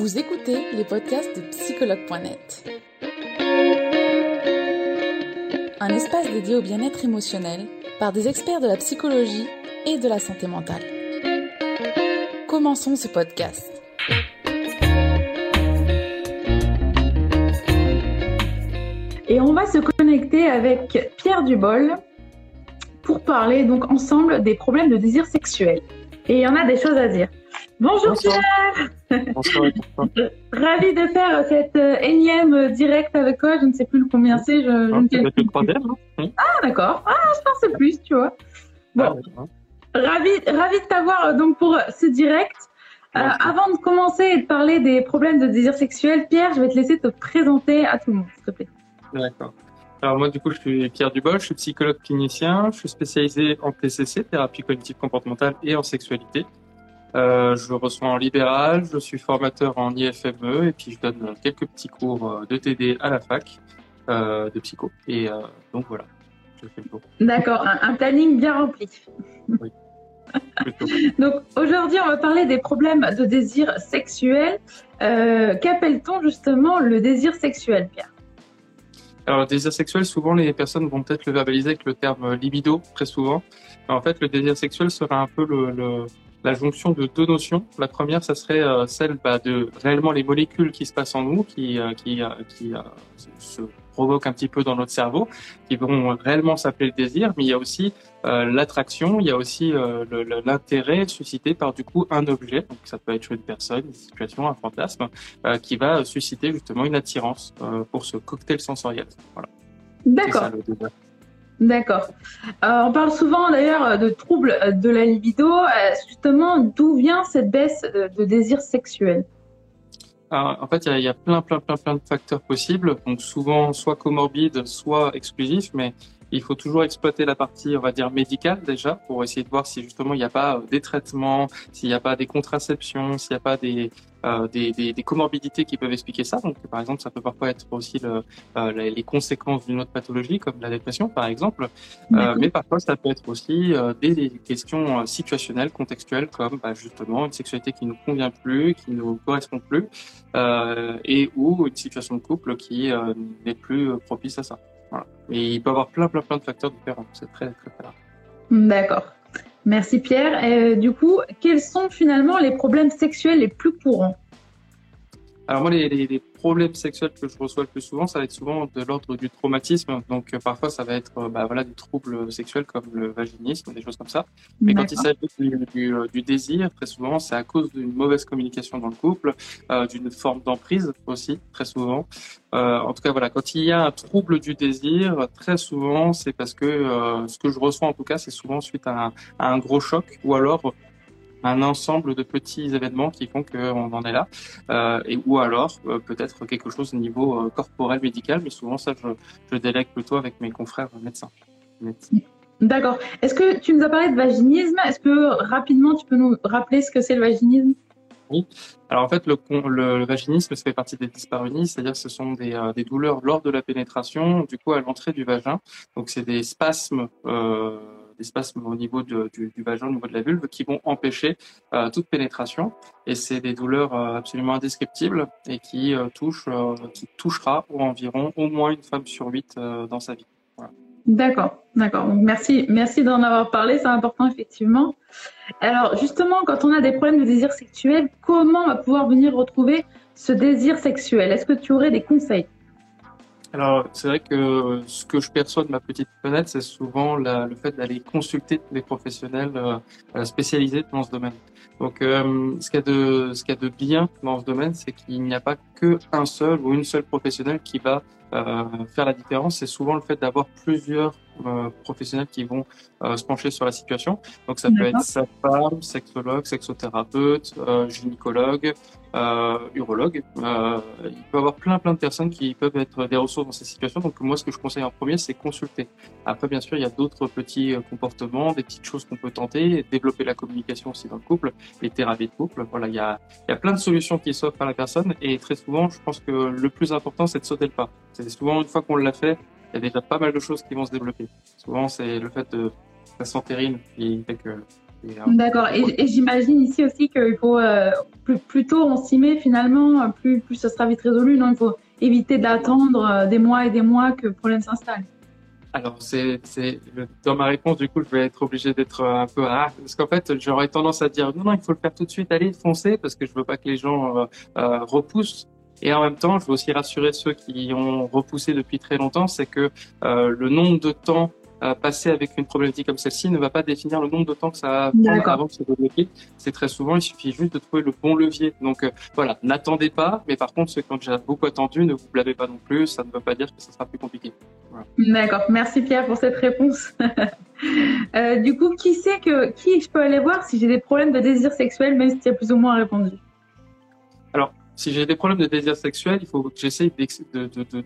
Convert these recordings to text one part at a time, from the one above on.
Vous écoutez les podcasts de psychologue.net. Un espace dédié au bien-être émotionnel par des experts de la psychologie et de la santé mentale. Commençons ce podcast. Et on va se connecter avec Pierre Dubol pour parler donc ensemble des problèmes de désir sexuel. Et il y en a des choses à dire. Bonjour Pierre Bonsoir. Ravi de faire cette euh, énième direct avec toi. Je ne sais plus combien c'est. Je, je ne Ah, plus. le troisième, Ah d'accord. Ah je pensais plus, tu vois. Bon. Ah. Ravi, ravi de t'avoir euh, donc pour ce direct. Euh, avant de commencer et de parler des problèmes de désir sexuel, Pierre, je vais te laisser te présenter à tout le monde, s'il te plaît. D'accord. Alors moi, du coup, je suis Pierre Dubol, je suis psychologue clinicien, je suis spécialisé en PCC, thérapie cognitive comportementale et en sexualité. Euh, je reçois en libéral, je suis formateur en IFME et puis je donne quelques petits cours euh, de TD à la fac euh, de psycho. Et euh, donc voilà, je fais le tour. D'accord, un, un planning bien rempli. Plutôt. Donc aujourd'hui, on va parler des problèmes de désir sexuel. Qu'appelle-t-on justement le désir sexuel, Pierre? Alors, le désir sexuel, souvent, les personnes vont peut-être le verbaliser avec le terme libido, très souvent. En fait, le désir sexuel serait un peu le, le- la jonction de deux notions. La première, ça serait euh, celle bah, de réellement les molécules qui se passent en nous, qui, euh, qui, euh, qui se, provoquent un petit peu dans notre cerveau, qui vont réellement s'appeler le désir. Mais il y a aussi euh, l'attraction, il y a aussi euh, l'intérêt suscité par du coup un objet. Donc, ça peut être une personne, une situation, un fantasme, euh, qui va susciter justement une attirance pour ce cocktail sensoriel. Voilà. D'accord. D'accord. Euh, on parle souvent d'ailleurs de troubles de la libido. Euh, justement, d'où vient cette baisse de, désir sexuel? En fait, il y a, il y a plein, plein, plein, plein de facteurs possibles. Donc, souvent, soit comorbides, soit exclusifs, mais il faut toujours exploiter la partie, on va dire, médicale déjà, pour essayer de voir si justement il n'y a pas euh, des traitements, s'il n'y a pas des contraceptions, s'il n'y a pas des, euh, des, des, des comorbidités qui peuvent expliquer ça. Donc, par exemple, ça peut parfois être aussi le, euh, les conséquences d'une autre pathologie, comme la dépression, par exemple. Euh, mais parfois, ça peut être aussi euh, des, questions euh, situationnelles, contextuelles, comme bah, justement une sexualité qui nous convient plus, qui nous correspond plus, euh, et ou une situation de couple qui euh, n'est plus propice à ça. Il peut y avoir plein, plein, plein de facteurs différents. C'est très, très, très large. D'accord. Merci Pierre. Euh, du coup, quels sont finalement les problèmes sexuels les plus courants? Alors moi, les, les, les problèmes sexuels que je reçois le plus souvent, ça va être souvent de l'ordre du traumatisme. Donc euh, parfois, ça va être euh, bah, voilà des troubles sexuels comme le vaginisme, des choses comme ça. Mais quand il s'agit du, du, euh, du désir, très souvent, c'est à cause d'une mauvaise communication dans le couple, euh, d'une forme d'emprise aussi, très souvent. En tout cas, voilà, quand il y a un trouble du désir, très souvent, c'est parce que ce que je reçois en tout cas, c'est souvent suite à un, à un gros choc ou alors un ensemble de petits événements qui font qu'on en est là, euh, et ou alors euh, peut-être quelque chose au niveau euh, corporel médical, mais souvent ça je, je délègue plutôt avec mes confrères médecins. Médecins. D'accord. Est-ce que tu nous as parlé de vaginisme? Est-ce que rapidement tu peux nous rappeler ce que c'est le vaginisme? Alors en fait, le, con- le, le vaginisme, ça fait partie des dyspareunies, c'est-à-dire ce sont des, euh, des douleurs lors de la pénétration, du coup à l'entrée du vagin. Donc c'est des spasmes, euh, des spasmes au niveau du, vagin, au niveau de la vulve, qui vont empêcher euh, toute pénétration. Et c'est des douleurs euh, absolument indescriptibles et qui euh, touchent, qui touchera environ au moins une femme sur huit dans sa vie. D'accord, d'accord. Merci, merci d'en avoir parlé, c'est important effectivement. Alors justement, quand on a des problèmes de désir sexuel, comment on va pouvoir venir retrouver ce désir sexuel? Est-ce que tu aurais des conseils? Alors, c'est vrai que ce que je perçois de ma petite fenêtre, c'est souvent le fait d'aller consulter des professionnels euh, euh, spécialisés dans ce domaine. Donc, euh, ce qu'il y qu'il y a de bien dans ce domaine, c'est qu'il n'y a pas que un seul ou une seule professionnelle qui va faire la différence. C'est souvent le fait d'avoir plusieurs euh, professionnels qui vont euh, se pencher sur la situation. Donc, ça peut être sa femme, sexologue, sexothérapeute, euh, gynécologue, urologue. Il peut y avoir plein plein de personnes qui peuvent être des ressources dans ces situations. Donc moi, ce que je conseille en premier, c'est consulter. Après, bien sûr, il y a d'autres petits comportements, des petites choses qu'on peut tenter, développer la communication aussi dans le couple, les thérapies de couple. Voilà, il y a, il y a plein de solutions qui s'offrent à la personne. Et très souvent, je pense que le plus important, c'est de sauter le pas. C'est souvent une fois qu'on l'a fait, il y a déjà pas mal de choses qui vont se développer. Souvent, c'est le fait de ça s'entérine qui fait que euh, D'accord. Et, et j'imagine ici aussi qu'il faut euh, plus, plus tôt on s'y met finalement, plus, plus ça sera vite résolu. Non, il faut éviter d'attendre des mois et des mois que le problème s'installe. Alors, c'est, dans ma réponse, du coup, je vais être obligé d'être un peu ah, parce qu'en fait, j'aurais tendance à dire non, non, il faut le faire tout de suite, allez, foncez, parce que je veux pas que les gens euh, euh, repoussent. Et en même temps, je veux aussi rassurer ceux qui ont repoussé depuis très longtemps, c'est que euh, le nombre de temps passer avec une problématique comme celle-ci ne va pas définir le nombre de temps que ça prend avant de se débloquer. C'est très souvent, il suffit juste de trouver le bon levier. Donc euh, voilà, n'attendez pas, mais par contre, ceux qui ont déjà beaucoup attendu, ne vous blâmez pas non plus, ça ne veut pas dire que ça sera plus compliqué. D'accord, merci Pierre pour cette réponse. euh, du coup, qui sait que qui je peux aller voir si j'ai des problèmes de désir sexuel, même si tu as plus ou moins répondu? Alors, si j'ai des problèmes de désir sexuel, il faut que j'essaye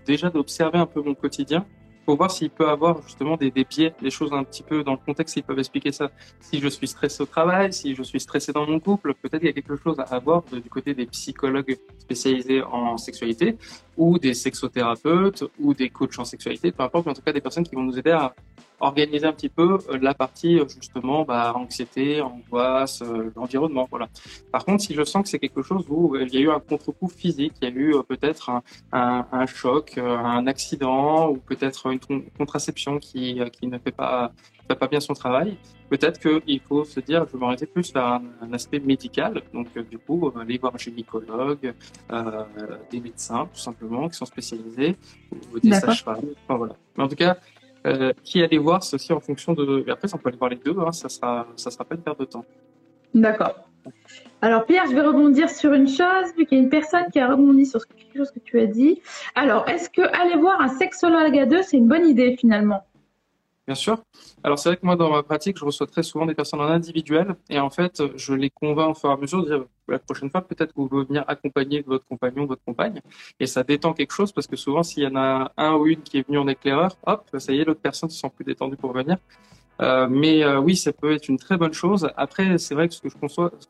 déjà d'observer un peu mon quotidien faut voir s'il peut avoir justement des, biais, des choses un petit peu dans le contexte qui peuvent expliquer ça. Si je suis stressé au travail, si je suis stressé dans mon couple, peut-être qu'il y a quelque chose à avoir du côté des psychologues spécialisés en sexualité ou des sexothérapeutes ou des coachs en sexualité, peu importe, mais en tout cas des personnes qui vont nous aider à organiser un petit peu euh, la partie euh, justement bah, anxiété, angoisse, euh, l'environnement. Voilà. Par contre, si je sens que c'est quelque chose où il y a eu un contre-coup physique, il y a eu peut-être un, un, un, choc, un accident ou peut-être une contraception qui, qui ne fait pas, fait pas bien son travail, peut-être qu'il faut se dire, je vais m'arrêter plus vers un, aspect médical. Donc, du coup, aller voir un gynécologue, euh, des médecins, tout simplement, qui sont spécialisés, ou des sages-femmes. Enfin, voilà. Mais en tout cas, euh, qui aller voir, c'est aussi en fonction de. Et après, on peut aller voir les deux, hein, ça sera, ça sera pas une perte de temps. D'accord. Alors Pierre, je vais rebondir sur une chose, vu qu'il y a une personne qui a rebondi sur quelque chose que tu as dit. Alors, est-ce que aller voir un sexologue à deux, c'est une bonne idée finalement? Bien sûr. Alors c'est vrai que moi dans ma pratique, je reçois très souvent des personnes en individuel et en fait, je les convainc au fur et à mesure de dire la prochaine fois peut-être que vous pouvez venir accompagner votre compagnon, votre compagne et ça détend quelque chose parce que souvent s'il y en a un ou une qui est venu en éclaireur, hop, ça y est, l'autre personne se sent plus détendue pour venir. Euh, mais euh, oui, ça peut être une très bonne chose. Après, c'est vrai que ce que je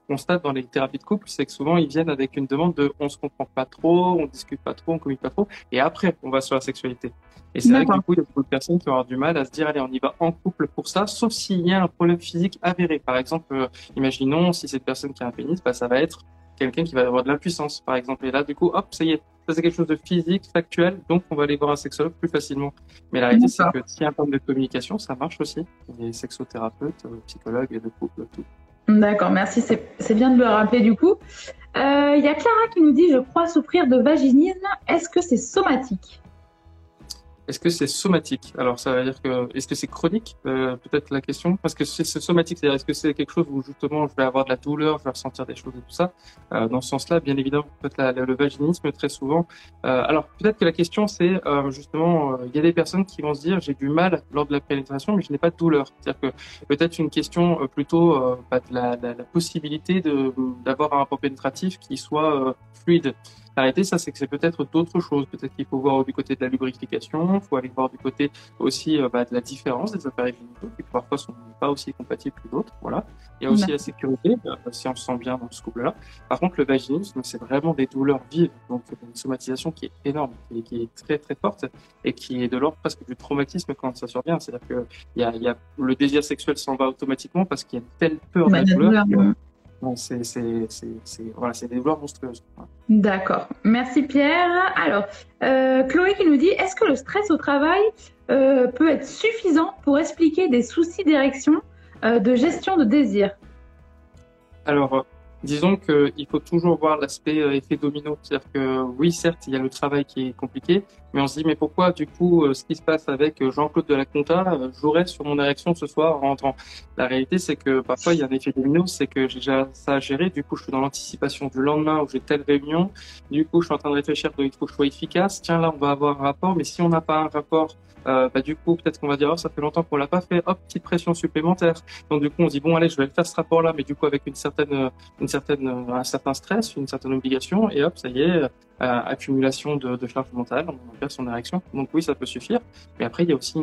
constate dans les thérapies de couple, c'est que souvent ils viennent avec une demande de on se comprend pas trop, on discute pas trop, on communique pas trop, et après on va sur la sexualité. Et c'est vrai que du coup, il y a beaucoup de personnes qui vont avoir du mal à se dire allez, on y va en couple pour ça, sauf s'il y a un problème physique avéré. Par exemple, euh, imaginons si cette personne qui a un pénis, bah, ça va être quelqu'un qui va avoir de l'impuissance, par exemple. Et là, du coup, hop, ça y est, ça c'est quelque chose de physique, factuel, donc on va aller voir un sexologue plus facilement. Mais la réalité, c'est que s'il y a un problème de communication, ça marche aussi. Les sexothérapeutes, euh, psychologues et de couple, tout. D'accord, merci. C'est bien de le rappeler du coup. Euh, il y a Clara qui nous dit Je crois souffrir de vaginisme. Est-ce que c'est somatique? Est-ce que c'est somatique? Alors, ça veut dire que est-ce que c'est chronique? Euh, Peut-être la question. Parce que c'est somatique, c'est-à-dire est-ce que c'est quelque chose où justement je vais avoir de la douleur, je vais ressentir des choses et tout ça? Euh, Dans ce sens-là, bien évidemment, peut-être le vaginisme très souvent. Euh, alors, peut-être que la question c'est euh, justement, euh, il y a des personnes qui vont se dire j'ai du mal lors de la pénétration, mais je n'ai pas de douleur. C'est-à-dire que peut-être une question euh, plutôt bah, de la, la, possibilité d'avoir un rapport pénétratif qui soit fluide. La réalité, ça, c'est que c'est peut-être d'autres choses. Peut-être qu'il faut voir du côté de la lubrification, il faut aller voir du côté aussi euh, bah, de la différence des appareils génitaux qui parfois sont pas aussi compatibles que d'autres. Voilà. Il y a aussi la sécurité, euh, si on se sent bien dans ce couple-là. Par contre, le vaginisme, c'est vraiment des douleurs vives, donc une somatisation qui est énorme, et qui est très très forte et qui est de l'ordre presque du traumatisme quand ça survient. C'est-à-dire que il y a, y a, le désir sexuel s'en va automatiquement parce qu'il y a une telle peur de la douleur. C'est voilà, des douleurs monstrueuses. D'accord. Merci Pierre. Alors, euh, Chloé qui nous dit, est-ce que le stress au travail euh, peut être suffisant pour expliquer des soucis d'érection, euh, de gestion de désir? Alors, disons qu'il faut toujours voir l'aspect euh, effet domino. C'est-à-dire que oui, certes, il y a le travail qui est compliqué, mais on se dit, mais pourquoi du coup, euh, ce qui se passe avec euh, Jean-Claude de la Conta jouerait sur mon érection ce soir en rentrant La réalité, c'est que parfois, il y a un effet domino, c'est que j'ai déjà ça à gérer. Du coup, je suis dans l'anticipation du lendemain où j'ai telle réunion. Du coup, je suis en train de réfléchir, il faut que je sois efficace. Tiens, là, on va avoir un rapport, mais si on n'a pas un rapport euh, bah, du coup, peut-être qu'on va dire, oh, ça fait longtemps qu'on l'a pas fait, hop, petite pression supplémentaire. Donc, du coup, on dit, bon, allez, je vais faire ce rapport-là, mais du coup, avec une certaine, une certaine, un certain stress, une certaine obligation, et hop, ça y est, euh, accumulation de, de charge mentale, on perd son érection. Donc, oui, ça peut suffire. Mais après, il y a aussi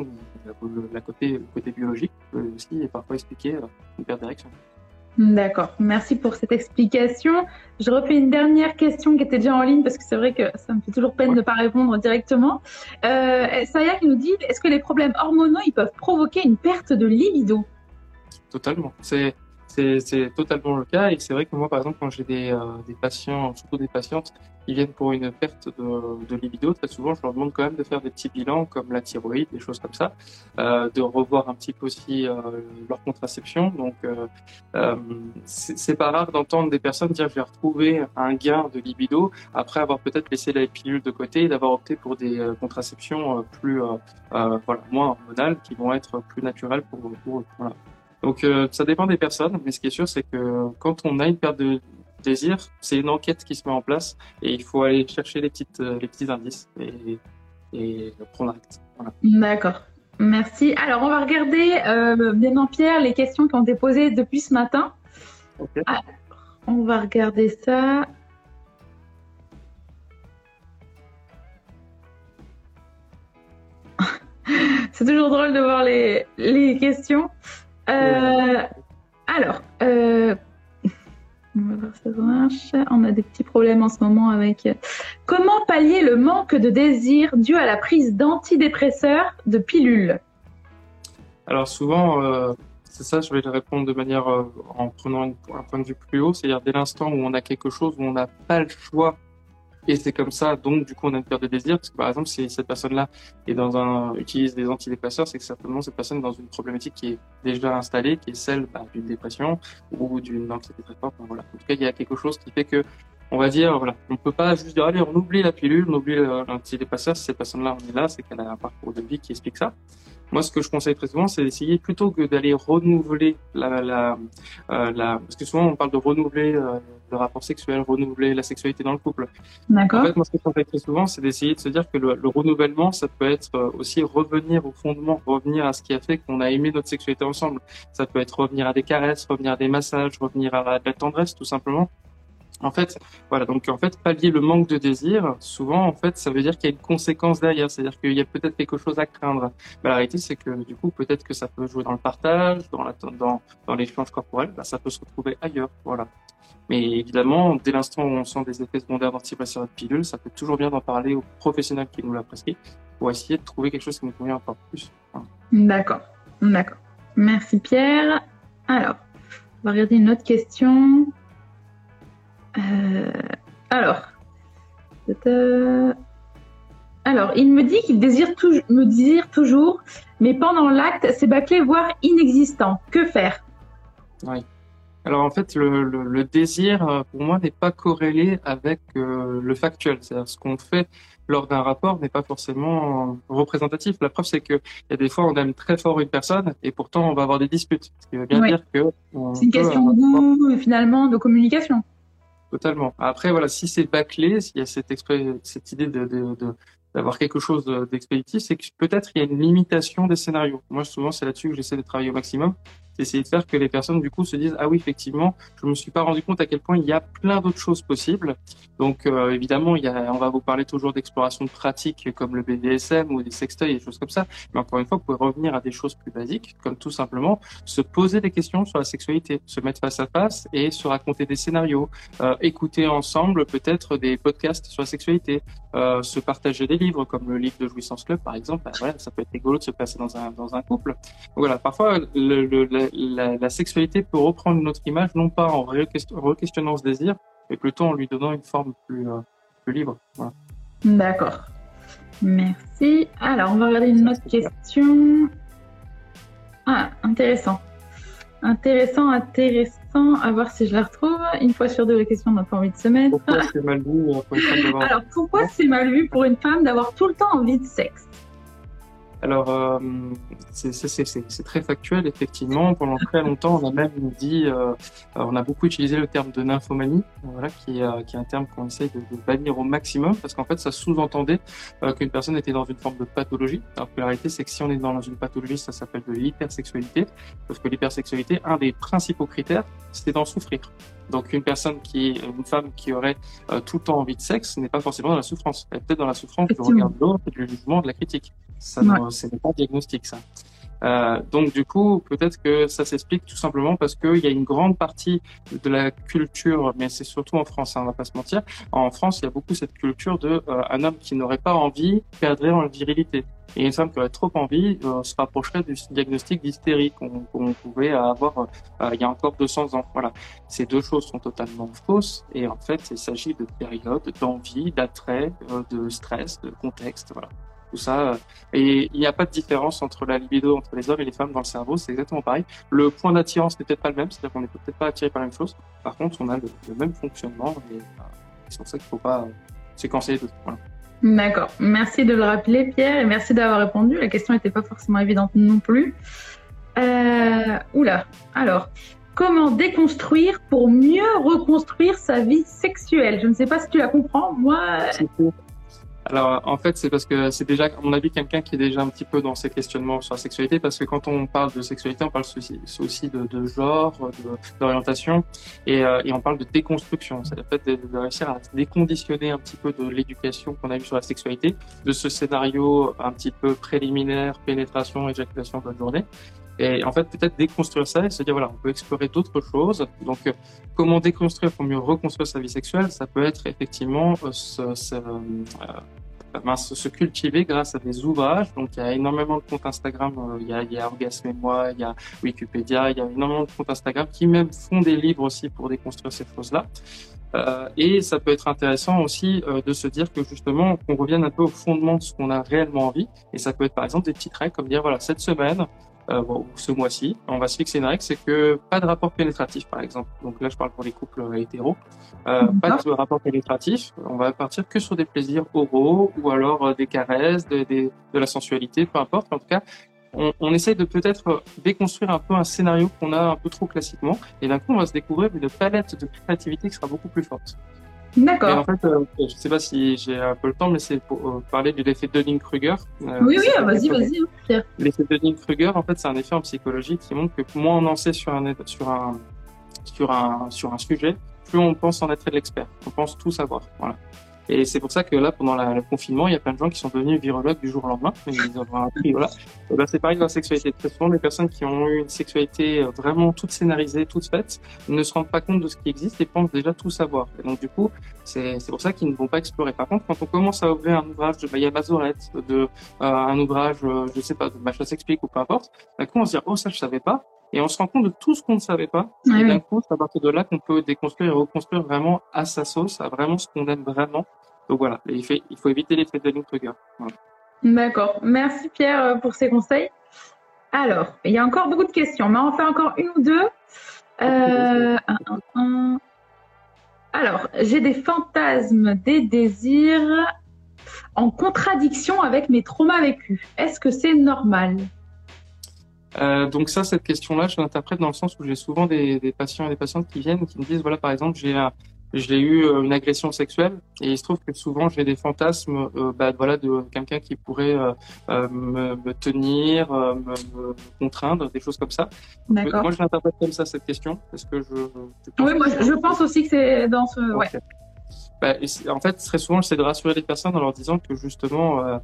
la, côté, le côté biologique, qui peut aussi parfois expliquer euh, une perte d'érection. D'accord, merci pour cette explication. Je refais une dernière question qui était déjà en ligne parce que c'est vrai que ça me fait toujours peine de ne pas répondre directement. Euh, Saya qui nous dit est-ce que les problèmes hormonaux ils peuvent provoquer une perte de libido? Totalement. C'est c'est totalement le cas et c'est vrai que moi par exemple quand j'ai des, euh, des patients, surtout des patientes qui viennent pour une perte de, libido, très souvent je leur demande quand même de faire des petits bilans comme la thyroïde, des choses comme ça, euh, de revoir un petit peu aussi euh, leur contraception. Donc euh, euh c'est pas rare d'entendre des personnes dire je vais retrouver un gain de libido après avoir peut-être laissé la pilule de côté et d'avoir opté pour des contraceptions plus voilà moins hormonales qui vont être plus naturelles pour, pour. Donc ça dépend des personnes, mais ce qui est sûr, c'est que quand on a une perte de désir, c'est une enquête qui se met en place et il faut aller chercher les, petites, euh, les petits indices et, et prendre acte. Voilà. D'accord. Merci. Alors, on va regarder, euh, bien Pierre, les questions qui ont été posées depuis ce matin. Okay. Alors, on va regarder ça. C'est toujours drôle de voir les, les questions. Euh, alors, euh, on va voir ça marche. On a des petits problèmes en ce moment avec. Euh, comment pallier le manque de désir dû à la prise d'antidépresseurs, de pilules? Alors souvent, euh, c'est ça, je vais répondre de manière euh, en prenant un point de vue plus haut, c'est-à-dire dès l'instant où on a quelque chose où on n'a pas le choix et c'est comme ça, donc du coup, on a une perte de désir, parce que par exemple, si cette personne-là est dans un utilise des antidépresseurs, c'est que certainement cette personne est dans une problématique qui est déjà installée, qui est celle bah, d'une dépression ou d'une anxiété très forte. En tout cas, il y a quelque chose qui fait que, on va dire, voilà, on peut pas juste dire allez, on oublie la pilule, on oublie l'antidépresseur. Si cette personne-là on est là, c'est qu'elle a un parcours de vie qui explique ça. Moi, ce que je conseille très souvent, c'est d'essayer plutôt que d'aller renouveler la, la, euh, la, parce que souvent on parle de renouveler euh, le rapport sexuel, renouveler la sexualité dans le couple. D'accord. En fait, moi, ce que je conseille très souvent, c'est d'essayer de se dire que le, le, renouvellement, ça peut être euh, aussi revenir au fondement, revenir à ce qui a fait qu'on a aimé notre sexualité ensemble. Ça peut être revenir à des caresses, revenir à des massages, revenir à de la tendresse, tout simplement. En fait, voilà, donc en fait, pallier le manque de désir, souvent, en fait, ça veut dire qu'il y a une conséquence derrière, c'est-à-dire qu'il y a peut-être quelque chose à craindre. Bah, la réalité, c'est que du coup, peut-être que ça peut jouer dans le partage, dans la, dans, dans l'échange corporel, bah, ça peut se retrouver ailleurs, voilà. Mais évidemment, dès l'instant où on sent des effets secondaires d'antidépresseurs de pilule, ça peut toujours bien d'en parler aux professionnels qui nous l'a prescrit pour essayer de trouver quelque chose qui nous convient encore plus. D'accord, d'accord. Merci Pierre. Alors, on va regarder une autre question. Euh, alors, alors, il me dit qu'il désire me désire toujours, mais pendant l'acte, c'est bâclé, voire inexistant. Que faire? Oui. Alors en fait, le, le, le désir, euh, pour moi, n'est pas corrélé avec euh, le factuel. C'est-à-dire ce qu'on fait lors d'un rapport n'est pas forcément représentatif. La preuve, c'est qu'il y a des fois, on aime très fort une personne et pourtant, on va avoir des disputes. Ce qui veut bien oui. dire que... C'est une question de goût, finalement, de communication. Totalement. Après, voilà, si c'est bâclé, s'il y a cette, cette idée de, de, de d'avoir quelque chose d'expéditif, c'est que peut-être il y a une limitation des scénarios. Moi, souvent, c'est là-dessus que j'essaie de travailler au maximum essayer de faire que les personnes du coup se disent ah oui effectivement je me suis pas rendu compte à quel point il y a plein d'autres choses possibles. Donc euh, évidemment il y a, on va vous parler toujours d'exploration de pratiques comme le BDSM ou des sextoys et des choses comme ça. Mais encore une fois vous pouvez revenir à des choses plus basiques comme tout simplement se poser des questions sur la sexualité se mettre face à face et se raconter des scénarios euh, écouter ensemble peut-être des podcasts sur la sexualité euh, se partager des livres comme le livre de jouissance club par exemple. Voilà, ça peut être rigolo de se passer dans un dans un couple. Voilà parfois le, la, la, sexualité peut reprendre une autre image, non pas en re-questionnant ce désir, mais plutôt en lui donnant une forme plus, euh, plus libre. Voilà. D'accord. Merci. Alors, on va regarder une autre question. Ah, intéressant. Intéressant, intéressant. À voir si je la retrouve. Une fois sur deux, la question, on n'a pas envie de se mettre. Pourquoi c'est mal vu euh, pour une femme d'avoir... Alors, pourquoi c'est mal vu pour une femme d'avoir tout le temps envie de sexe? Alors, euh, c'est très factuel, effectivement. Pendant très longtemps, on a même dit, euh, on a beaucoup utilisé le terme de nymphomanie, voilà, qui, euh, qui est un terme qu'on essaye de, de, bannir au maximum, parce qu'en fait, ça sous-entendait euh, qu'une personne était dans une forme de pathologie. Alors que la réalité, c'est que si on est dans une pathologie, ça s'appelle de l'hypersexualité, parce que l'hypersexualité, un des principaux critères, c'est d'en souffrir. Donc une personne qui est une femme qui aurait euh, tout le temps envie de sexe n'est pas forcément dans la souffrance. Elle est peut-être dans la souffrance du regard de l'autre, du jugement, de la critique. Ça ouais. ce n'est pas diagnostic ça. Euh, donc du coup, peut-être que ça s'explique tout simplement parce qu'il y a une grande partie de la culture, mais c'est surtout en France, hein, on va pas se mentir. En France, il y a beaucoup cette culture de euh, un homme qui n'aurait pas envie perdrait en virilité. Et une femme qui aurait trop envie euh, se rapprocherait du diagnostic d'hystérie qu'on pouvait avoir euh, il y a encore 200 ans. Voilà. Ces deux choses sont totalement fausses et en fait, il s'agit de périodes d'envie, d'attrait, euh, de stress, de contexte. Voilà tout ça. Et il n'y a pas de différence entre la libido entre les hommes et les femmes dans le cerveau, c'est exactement pareil. Le point d'attirance n'est peut-être pas le même, c'est-à-dire qu'on n'est peut-être pas attiré par la même chose. Par contre, on a le, même fonctionnement et c'est pour ça qu'il ne faut pas séquencer les deux. Voilà. D'accord. Merci de le rappeler, Pierre, et merci d'avoir répondu. La question n'était pas forcément évidente non plus. Euh, oula. Alors, comment déconstruire pour mieux reconstruire sa vie sexuelle? Je ne sais pas si tu la comprends. Moi, alors en fait c'est parce que c'est déjà à mon avis quelqu'un qui est déjà un petit peu dans ses questionnements sur la sexualité parce que quand on parle de sexualité on parle aussi, de, de genre, d'orientation et, euh, et, on parle de déconstruction, c'est le fait de, réussir à déconditionner un petit peu de l'éducation qu'on a eu sur la sexualité, de ce scénario un petit peu préliminaire, pénétration, éjaculation, bonne journée. Et en fait, peut-être déconstruire ça et se dire, voilà, on peut explorer d'autres choses. Donc, euh, comment déconstruire pour mieux reconstruire sa vie sexuelle? Ça peut être effectivement euh, se, se, euh, se, cultiver grâce à des ouvrages. Donc, il y a énormément de comptes Instagram. il, y a, il y Orgasme et moi, il y a Wikipédia, il y a énormément de comptes Instagram qui même font des livres aussi pour déconstruire ces choses-là. Euh, et ça peut être intéressant aussi euh, de se dire que justement, qu'on revienne un peu au fondement de ce qu'on a réellement envie. Et ça peut être par exemple des petites règles comme dire, voilà, cette semaine, euh, bon, ce mois-ci, on va se fixer une règle, c'est que pas de rapport pénétratif, par exemple. Donc là, je parle pour les couples hétéros. Euh, pas de rapport pénétratif. On va partir que sur des plaisirs oraux ou alors euh, des caresses, de, de, de, la sensualité, peu importe. En tout cas, on, on essaye de peut-être déconstruire un peu un scénario qu'on a un peu trop classiquement. Et d'un coup, on va se découvrir une palette de créativité qui sera beaucoup plus forte. D'accord. En fait, euh, je ne sais pas si j'ai un peu le temps, mais c'est pour euh, parler de l'effet Dunning-Kruger. Euh, oui, oui, vas-y, vas-y. Hein, l'effet Dunning-Kruger, en fait, c'est un effet en psychologie qui montre que moins on en sait sur un, sur un, sur un, sur un sujet, plus on pense en être l'expert. On pense tout savoir. Voilà. Et c'est pour ça que là, pendant le confinement, il y a plein de gens qui sont devenus virologues du jour au lendemain. Ils ont appris, voilà. ben, c'est pareil dans la sexualité. Très souvent, les personnes qui ont eu une sexualité euh, vraiment toute scénarisée, toute faite, ne se rendent pas compte de ce qui existe et pensent déjà tout savoir. Et donc, du coup, c'est pour ça qu'ils ne vont pas explorer. Par contre, quand on commence à ouvrir un ouvrage de Maya Bazorette, de euh, un ouvrage, euh, je sais pas, de Macha s'explique ou peu importe, d'un coup, on se dit, oh, ça, je savais pas. Et on se rend compte de tout ce qu'on ne savait pas. et d'un coup, c'est à partir de là qu'on peut déconstruire et reconstruire vraiment à sa sauce, à vraiment ce qu'on aime vraiment. Donc voilà, il, fait, il faut éviter les traits de Dunning-Kruger. Voilà. D'accord. Merci Pierre euh, pour ces conseils. Alors, il y a encore beaucoup de questions, mais on en fait encore une ou deux. Euh, un, un, un. Alors, j'ai des fantasmes, des désirs en contradiction avec mes traumas vécus. Est-ce que c'est normal? Euh, donc ça, cette question-là, je l'interprète dans le sens où j'ai souvent des, des, patients et des patientes qui viennent qui me disent, voilà, par exemple, j'ai j'ai eu euh, une agression sexuelle et il se trouve que souvent j'ai des fantasmes euh, bah, voilà de quelqu'un qui pourrait euh, euh me, me, tenir me, me, contraindre des choses comme ça. Moi je l'interprète comme ça cette question parce que je, je oui moi je pense aussi que c'est dans ce okay. ouais bah, en fait, très souvent, j'essaie de rassurer les personnes en leur disant que justement, euh,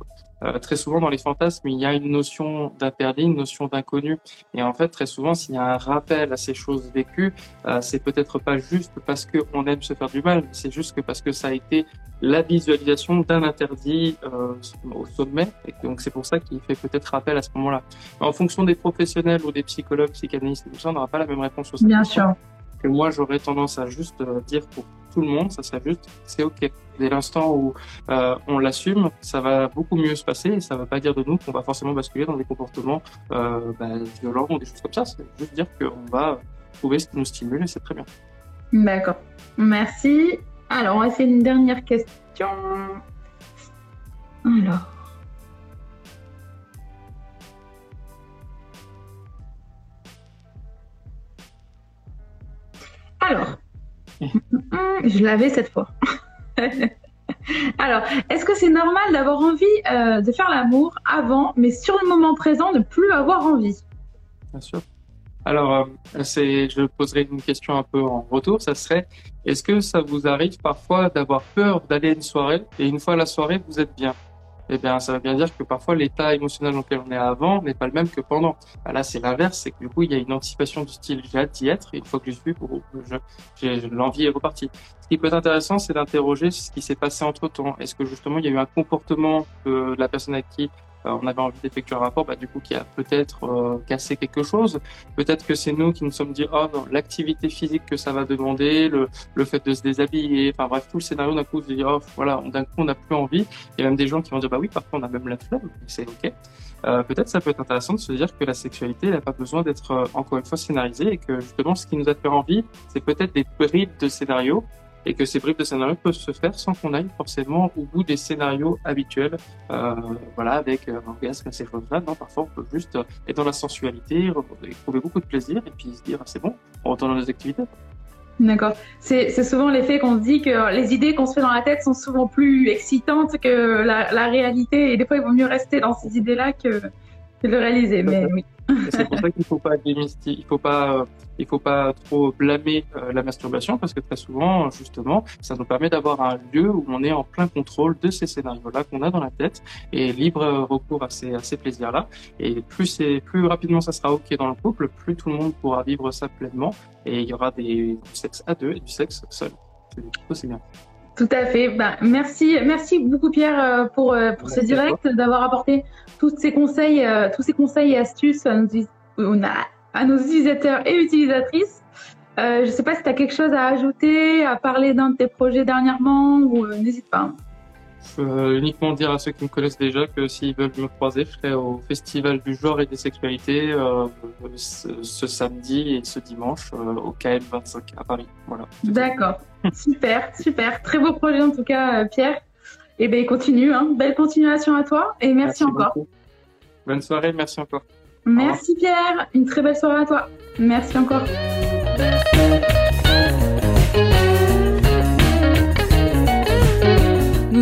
euh, très souvent dans les fantasmes, il y a une notion d'interdit, une notion d'inconnu. Et en fait, très souvent, s'il y a un rappel à ces choses vécues, euh, c'est peut-être pas juste parce qu'on aime se faire du mal, c'est juste que parce que ça a été la visualisation d'un interdit au sommet. Et donc, c'est pour ça qu'il fait peut-être rappel à ce moment-là. En fonction des professionnels ou des psychologues, psychanalystes tout ça, on n'aura pas la même réponse au Bien sûr. Que moi, j'aurais tendance à juste euh, dire pour tout le monde, ça serait juste, c'est OK. Dès l'instant où euh, on l'assume, ça va beaucoup mieux se passer et ça ne va pas dire de nous qu'on va forcément basculer dans des comportements euh, bah, violents ou des choses comme ça. C'est juste dire qu'on va trouver ce qui nous stimule et c'est très bien. D'accord. Merci. Alors, on va essayer une dernière question. Alors. Alors, je l'avais cette fois. Alors, est-ce que c'est normal d'avoir envie euh, de faire l'amour avant, mais sur le moment présent, ne plus avoir envie? Bien sûr. Alors, euh, je poserai une question un peu en retour. Ça serait, est-ce que ça vous arrive parfois d'avoir peur d'aller à une soirée et une fois la soirée, vous êtes bien? Eh bien, ça veut bien dire que parfois l'état émotionnel dans lequel on est avant n'est pas le même que pendant. Bah, là, c'est l'inverse, c'est que du coup, il y a une anticipation du style j'ai hâte d'y être, et une fois que je suis, l'envie est repartie. Ce qui peut être intéressant, c'est d'interroger ce qui s'est passé entre temps. Est-ce que justement, il y a eu un comportement de la personne avec qui on avait envie d'effectuer un rapport, bah, du coup, qui a peut-être cassé quelque chose. Peut-être que c'est nous qui nous sommes dit, oh, l'activité physique que ça va demander, le, le fait de se déshabiller, enfin bref, tout le scénario d'un coup, dit, oh, voilà, d'un coup, on n'a plus envie. Il y a même des gens qui vont dire, bah oui, parfois, on a même la flemme, c'est ok. Euh, peut-être ça peut être intéressant de se dire que la sexualité n'a pas besoin d'être euh, encore une fois scénarisée et que justement ce qui nous a fait envie, c'est peut-être des bribes de scénarios et que ces bribes de scénarios peuvent se faire sans qu'on aille forcément au bout des scénarios habituels, euh, voilà, avec un orgasme, ces choses-là. Non, parfois on peut juste être dans la sensualité, trouver beaucoup de plaisir et puis se dire c'est bon, on retourne dans nos activités. D'accord. C'est souvent l'effet qu'on se dit que les idées qu'on se fait dans la tête sont souvent plus excitantes que la, la réalité. Et des fois, il vaut mieux rester dans ces idées-là que, que, de le réaliser. Mais oui. C'est pour ça qu'il faut pas il faut pas, il faut pas trop blâmer euh, la masturbation parce que très souvent, justement, ça nous permet d'avoir un lieu où on est en plein contrôle de ces scénarios-là qu'on a dans la tête et libre recours à ces, plaisirs-là. Et plus plus rapidement ça sera ok dans le couple, plus tout le monde pourra vivre ça pleinement et il y aura du sexe à deux et du sexe seul. C'est bien. Tout à fait. Ben, merci, merci beaucoup Pierre euh, pour, euh, pour ce direct, d'avoir apporté tous ces conseils, euh, tous ces conseils et astuces à nos, à nos utilisateurs et utilisatrices. je ne sais pas si tu as quelque chose à ajouter, à parler d'un de tes projets dernièrement, ou n'hésite pas. Je peux uniquement dire à ceux qui me connaissent déjà que s'ils veulent me croiser, je serai au Festival du genre et des sexualités euh, ce, samedi et ce dimanche euh, au KM 25 à Paris. Voilà. D'accord. super, super. Très beau projet en tout cas, euh, Pierre. Et eh bien, continue. Hein. Belle continuation à toi et merci, encore. Bonne soirée, merci encore. Merci Pierre. Une très belle soirée à toi. Merci encore.